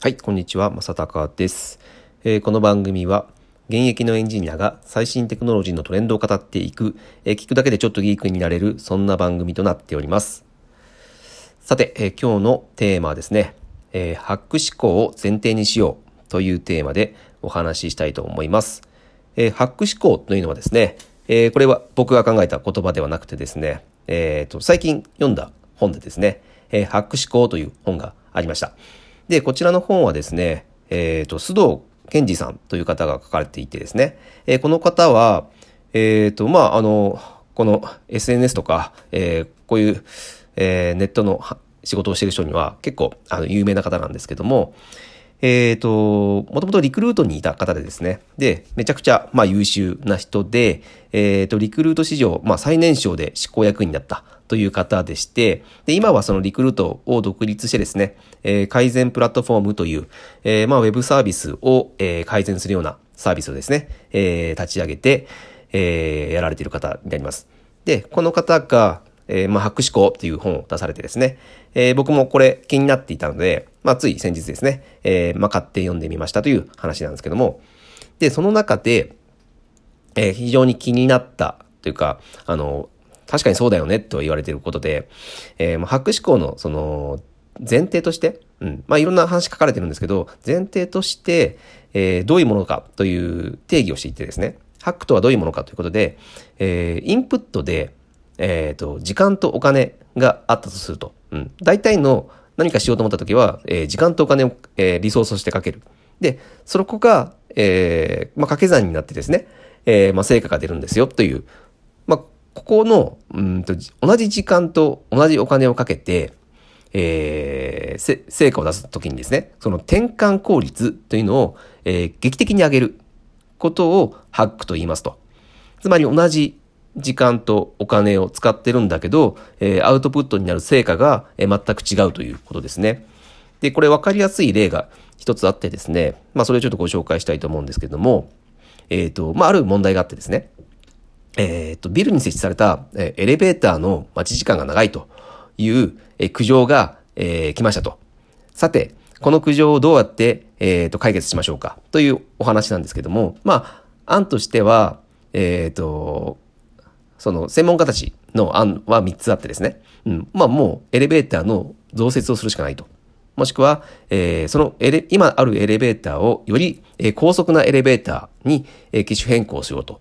はい、こんにちは、まさたかです、えーこの番組は、現役のエンジニアが最新テクノロジーのトレンドを語っていく、えー聞くだけでちょっとギークになれる、そんな番組となっております。さて、えー今日のテーマはですね、えーハック思考を前提にしようというテーマでお話ししたいと思います。えーハック思考というのはですね、えこれは僕が考えた言葉ではなくてですね、えーと、最近読んだ本でですね、えーハック思考という本がありました。で、こちらの本はですね、えーと、須藤健二さんという方が書かれていてですね、えーこの方は、えーと、まあ、あの、この SNS とか、えこういう、えネットの仕事をしている人には結構あの有名な方なんですけども、えっ、と、もともとリクルートにいた方でですね。で、めちゃくちゃ、まあ優秀な人で、えっ、と、リクルート史上、まあ最年少で執行役員になったという方でして、で、今はそのリクルートを独立してですね、えー改善プラットフォームという、えーまあウェブサービスを、えー改善するようなサービスをですね、えー立ち上げて、えーやられている方になります。で、この方が、えーまあ、ハック思考っていう本を出されてですね、えー僕もこれ気になっていたので、まあ、つい先日ですね、えーまあ、買って読んでみましたという話なんですけども、で、その中で、えー非常に気になったというか、あの、確かにそうだよねと言われていることで、えーまあ、ハック思考のその前提として、うん、まあいろんな話書かれてるんですけど、前提として、えーどういうものかという定義をしていてですね、ハックとはどういうものかということで、えーインプットで、えっ、と、時間とお金があったとすると、うん、大体の何かしようと思った時は、えー時間とお金を、えーリソースとしてかける。で、その子が、えーまあ、掛け算になってですね、えーまあ、成果が出るんですよという、ここの、うんと、同じ時間と同じお金をかけて、えー成果を出すときにですね、その転換効率というのを、えー劇的に上げることをハックと言いますと。つまり同じ時間とお金を使ってるんだけど、えーアウトプットになる成果が、えー全く違うということですね。で、これ分かりやすい例が一つあってですね、まあそれをちょっとご紹介したいと思うんですけども、えっ、と、まあある問題があってですね、えっ、と、ビルに設置された、えエレベーターの待ち時間が長いという、え苦情が、えー来ましたと。さて、この苦情をどうやって、えーと解決しましょうかというお話なんですけども、まあ、案としては、えっ、と、その専門家たちの案は3つあってですね。うん。まあもうエレベーターの増設をするしかないと。もしくは、えーそのエレ、今あるエレベーターをより、えー高速なエレベーターに、えー機種変更しようと。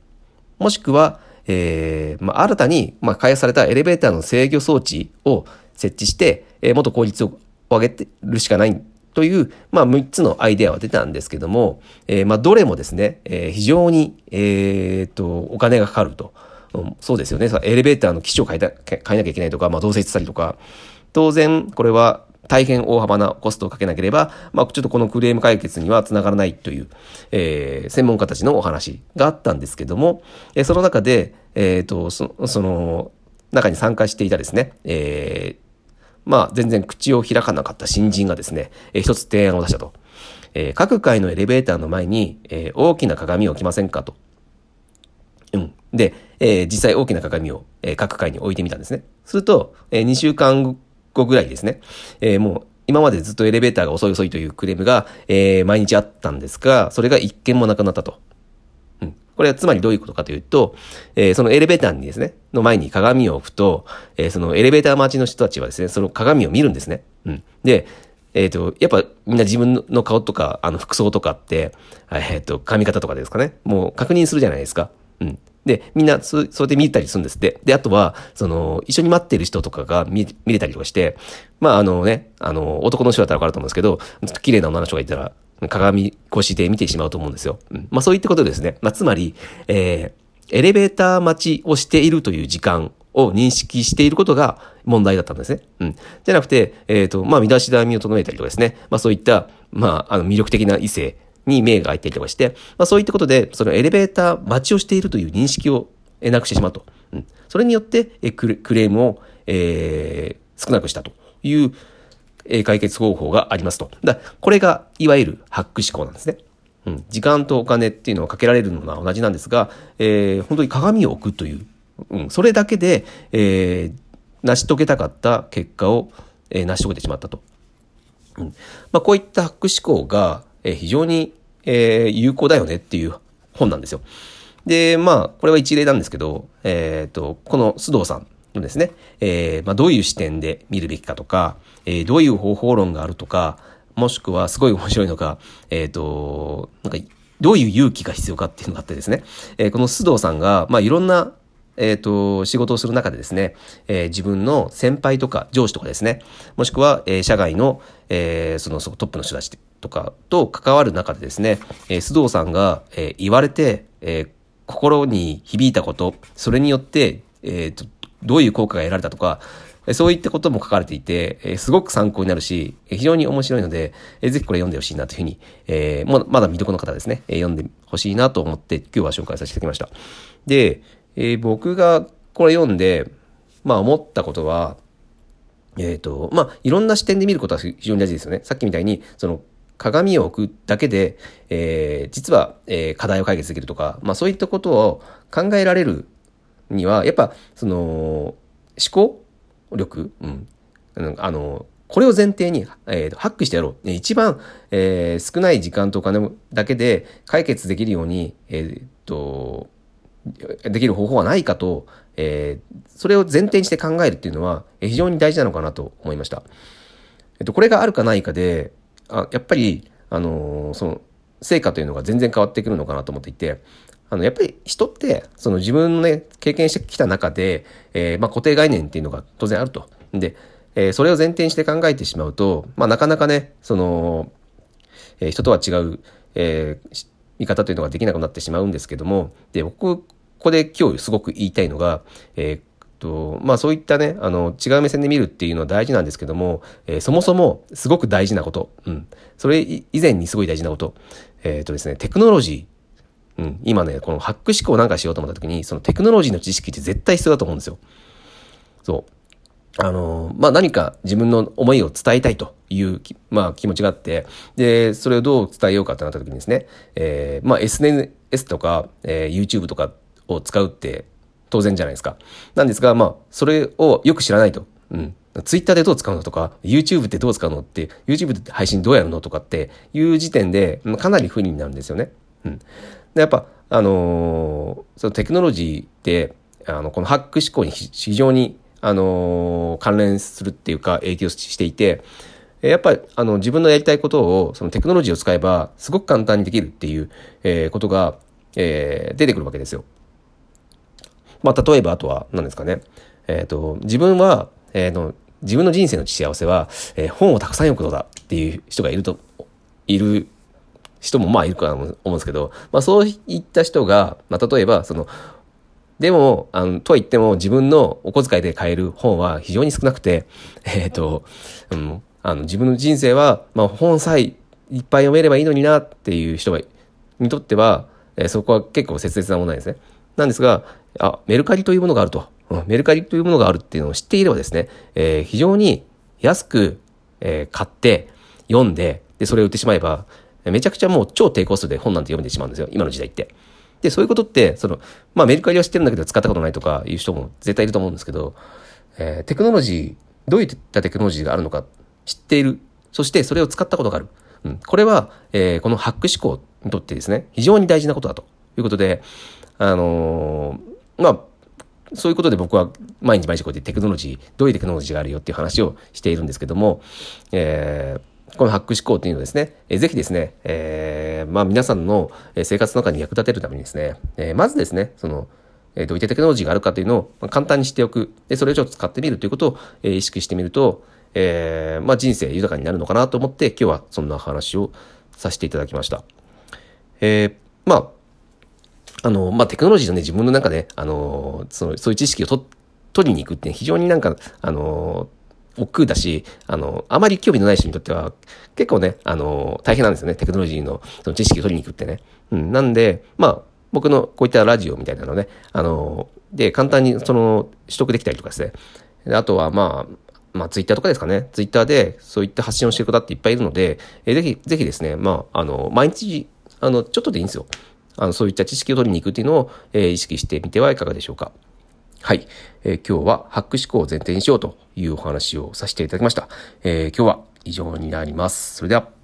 もしくは、えーまあ、新たに、まあ、開発されたエレベーターの制御装置を設置して、えーもっと効率を上げてるしかないという、まあ、3つのアイデアは出たんですけども、えーまあ、どれもですね、えー非常に、えーと、お金がかかると。うんそうですよね。エレベーターの機種を変えた変えなきゃいけないとか、まあ、増設したりとか、当然、これは大変大幅なコストをかけなければ、まあ、ちょっとこのクレーム解決にはつながらないという、えー専門家たちのお話があったんですけども、えーその中で、えっ、と、そその、中に参加していたですね、えーまあ、全然口を開かなかった新人がですね、えー一つ提案を出したと。えー各階のエレベーターの前に、えー大きな鏡を置きませんかと。うん。で、えー実際大きな鏡を、えー各階に置いてみたんですね。すると、え2週間後ぐらいですね、えーもう今までずっとエレベーターが遅い遅いというクレームが、えー毎日あったんですが、それが一件もなくなったと。うん。これはつまりどういうことかというと、えーそのエレベーターにですね、の前に鏡を置くと、えーそのエレベーター待ちの人たちはですね、その鏡を見るんですね。うん。で、えっ、と、やっぱみんな自分の顔とか、あの服装とかって、えっ、と、髪型とかですかね、もう確認するじゃないですか。うん。で、みんなそ、そうやって見たりするんですって。で、あとは、その、一緒に待ってる人とかが見見れたりとかして、まあ、あのね、あの、男の人だったらわかると思うんですけど、ちょっと綺麗な女の人がいたら、鏡越しで見てしまうと思うんですよ。うん。まあ、そういったことですね。まあ、つまり、えー、エレベーター待ちをしているという時間を認識していることが問題だったんですね。うん。じゃなくて、えっ、と、まあ、見出し並みを整えたりとかですね。まあ、そういった、まあ、あの、魅力的な異性に目が開いたりとかして、まあ、そういったことで、そのエレベーター待ちをしているという認識をえなくしてしまうと。うん。それによって、えクレームを、えー少なくしたという、え解決方法がありますと。だこれが、いわゆるハック思考なんですね。うん。時間とお金っていうのをかけられるのは同じなんですが、えー本当に鏡を置くという、うん。それだけで、えー成し遂げたかった結果を、えー成し遂げてしまったと。うんまあ、こういったハック思考が、え、非常に、え、有効だよねっていう本なんですよ。で、まあ、これは一例なんですけど、えっ、ー、と、この須藤さんのですね、えー、まあ、どういう視点で見るべきかとか、えー、どういう方法論があるとか、もしくはすごい面白いのが、えっ、と、なんか、どういう勇気が必要かっていうのがあってですね、え、この須藤さんが、まあ、いろんなえっ、と、仕事をする中でですね、えー、自分の先輩とか上司とかですね、もしくは、えー、社外の、えー、そのトップの人たちとかと関わる中でですね、えー、須藤さんが、えー、言われて、えー、心に響いたこと、それによって、えーと、どういう効果が得られたとか、そういったことも書かれていて、すごく参考になるし、非常に面白いので、えー、ぜひこれ読んでほしいなというふうに、えー、まだ未読の方ですね、読んでほしいなと思って今日は紹介させていただきました。で、えー、僕がこれ読んで、まあ思ったことは、えっ、ー、と、まあいろんな視点で見ることは非常に大事ですよね。さっきみたいに、その鏡を置くだけで、えー、実は、えー、課題を解決できるとか、まあそういったことを考えられるには、やっぱ、その、思考力、うん、あの、これを前提に、えー、ハックしてやろう。一番、えー、少ない時間とお金だけで解決できるように、えー、っと、できる方法はないかと、えー、それを前提にして考えるっていうのは非常に大事なのかなと思いました。えっと、これがあるかないかで、あやっぱり、あのー、その、成果というのが全然変わってくるのかなと思っていて、あの、やっぱり人って、その自分のね、経験してきた中で、えー、まあ固定概念っていうのが当然あると。で、えー、それを前提にして考えてしまうと、まあなかなかね、その、えー、人とは違う、えー、見方というのができなくなってしまうんですけども、で、僕、ここで今日すごく言いたいのが、えー、と、まあそういったね、あの、違う目線で見るっていうのは大事なんですけども、えー、そもそもすごく大事なこと、うん。それ以前にすごい大事なこと、えー、とですね、テクノロジー、うん、今ね、このハック思考なんかしようと思った時に、そのテクノロジーの知識って絶対必要だと思うんですよ。そう。あの、まあ、何か自分の思いを伝えたいという、まあ、気持ちがあって、で、それをどう伝えようかってなった時にですね、えー、まあ、SNS とか、えー、YouTube とかを使うって当然じゃないですか。なんですが、まあ、それをよく知らないと。うん。ツイッターでどう使うのとか、YouTube ってどう使うのって、YouTube って配信どうやるのとかっていう時点で、かなり不利になるんですよね。うん。で、やっぱ、あのー、そのテクノロジーって、あの、このハック思考に非常に、あのー、関連するっていうか、影響していて、やっぱり、あの、自分のやりたいことを、そのテクノロジーを使えば、すごく簡単にできるっていう、えー、ことが、えー、出てくるわけですよ。まあ、例えばあとは何ですかね。えっ、ー、と、自分は、えー、の、自分の人生の幸せは、えー、本をたくさん読むことだっていう人がいると、いる人もまあいるかと思うんですけど、まあそういった人が、まあ例えば、その、でも、あの、とは言っても自分のお小遣いで買える本は非常に少なくて、えっ、ー、と、うん、あの、自分の人生は、まあ本さえいっぱい読めればいいのになっていう人が、にとっては、えー、そこは結構切実なものなんですね。なんですが、あ、メルカリというものがあると。うん、メルカリというものがあるっていうのを知っていればですね、えー、非常に安く、えー、買って、読んで、で、それを売ってしまえば、めちゃくちゃもう超低コストで本なんて読めてしまうんですよ。今の時代って。で、そういうことって、その、まあメルカリは知ってるんだけど使ったことないとかいう人も絶対いると思うんですけど、えー、テクノロジー、どういったテクノロジーがあるのか知っている。そしてそれを使ったことがある。うん。これは、えー、このハック思考にとってですね、非常に大事なことだということで、あのー、まあ、そういうことで僕は毎日毎日こうやってテクノロジー、どういうテクノロジーがあるよっていう話をしているんですけども、えー、このハック思考っていうのをですね、えー、ぜひですね、えー、まあ皆さんの生活の中に役立てるためにですね、えー、まずですね、その、えー、どういったテクノロジーがあるかというのを簡単にしておく。で、それをちょっと使ってみるということを、え、意識してみると、えー、まあ人生豊かになるのかなと思って、今日はそんな話をさせていただきました。えー、まあ、あの、まあ、テクノロジーのね、自分の中で、あの、その、そういう知識をと取りに行くって非常になんか、あの、億劫だし、あの、あまり興味のない人にとっては、結構ね、あの、大変なんですよね。テクノロジーのその知識を取りに行くってね。うん。なんで、まあ、僕のこういったラジオみたいなのね、あの、で、簡単にその、取得できたりとかですね。あとは、まあ、まあ、ツイッターとかですかね。ツイッターでそういった発信をしてる方っていっぱいいるので、え、ぜひ、ぜひですね、まあ、あの、毎日、あの、ちょっとでいいんですよ。あの、そういった知識を取りに行くっていうのを、えー、意識してみてはいかがでしょうか。はい、えー、今日はハック思考を前提にしようというお話をさせていただきました。えー、今日は以上になります。それでは。